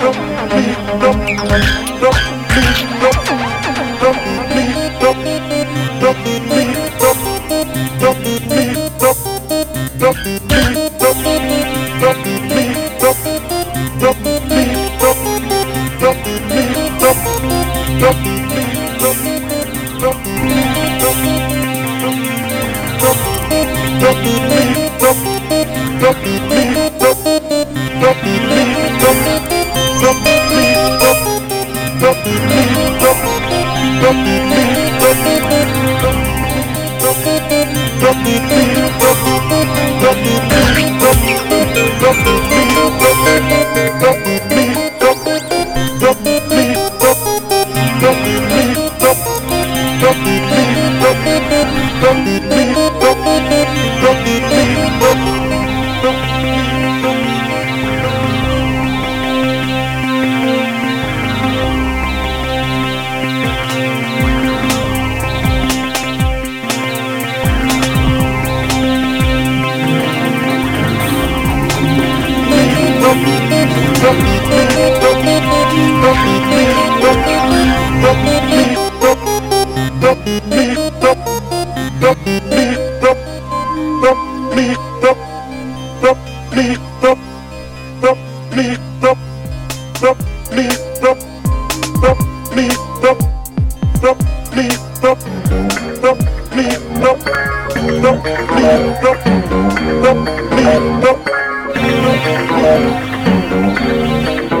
no, no, no, no.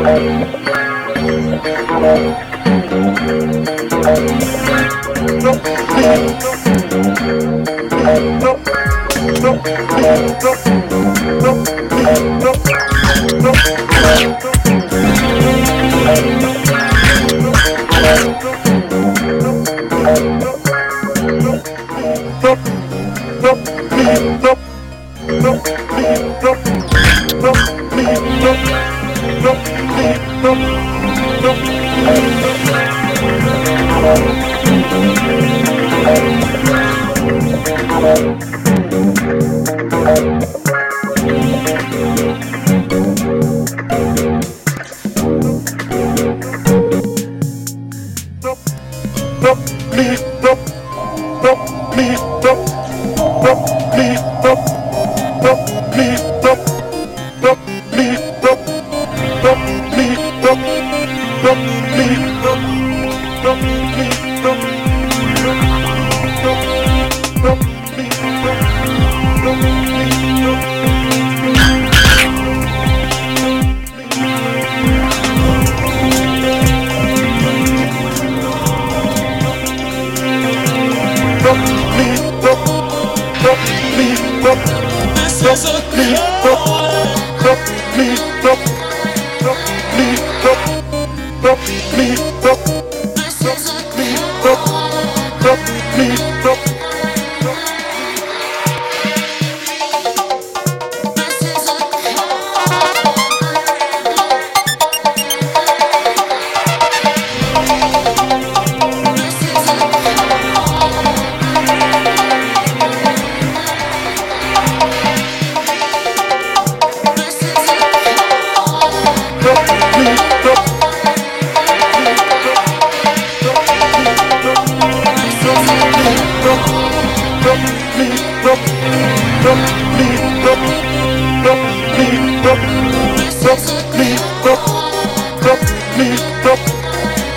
Nope. Bye. no,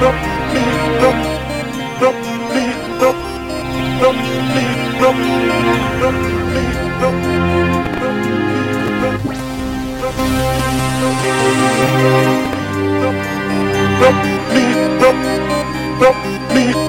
Don't me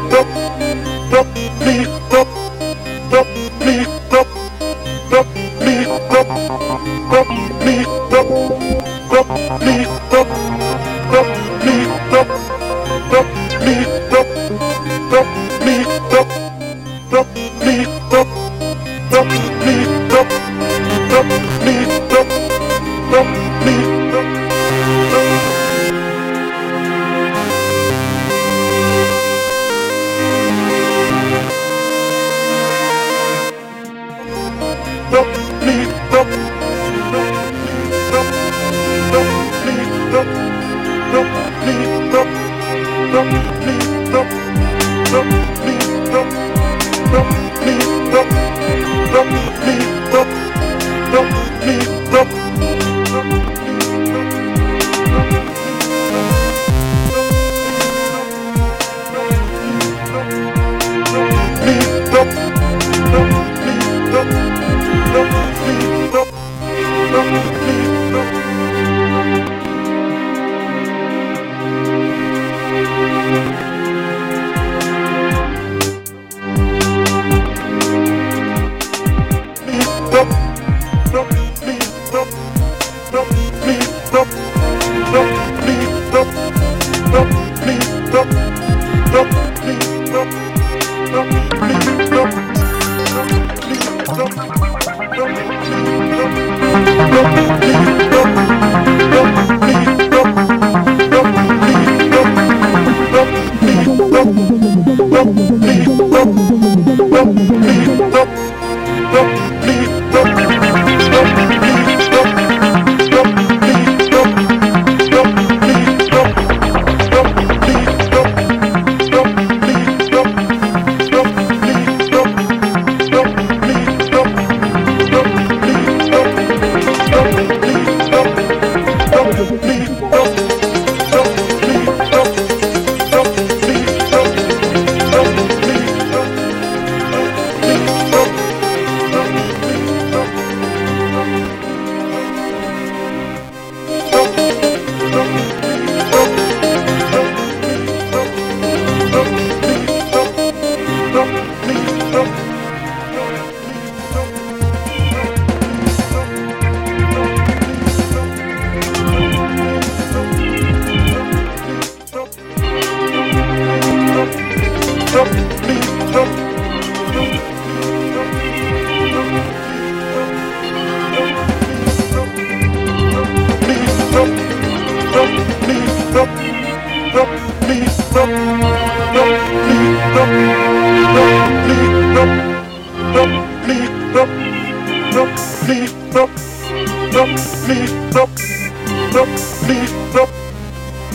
ドッドッ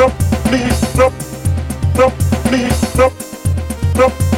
Please stop. Please stop. Please stop. stop.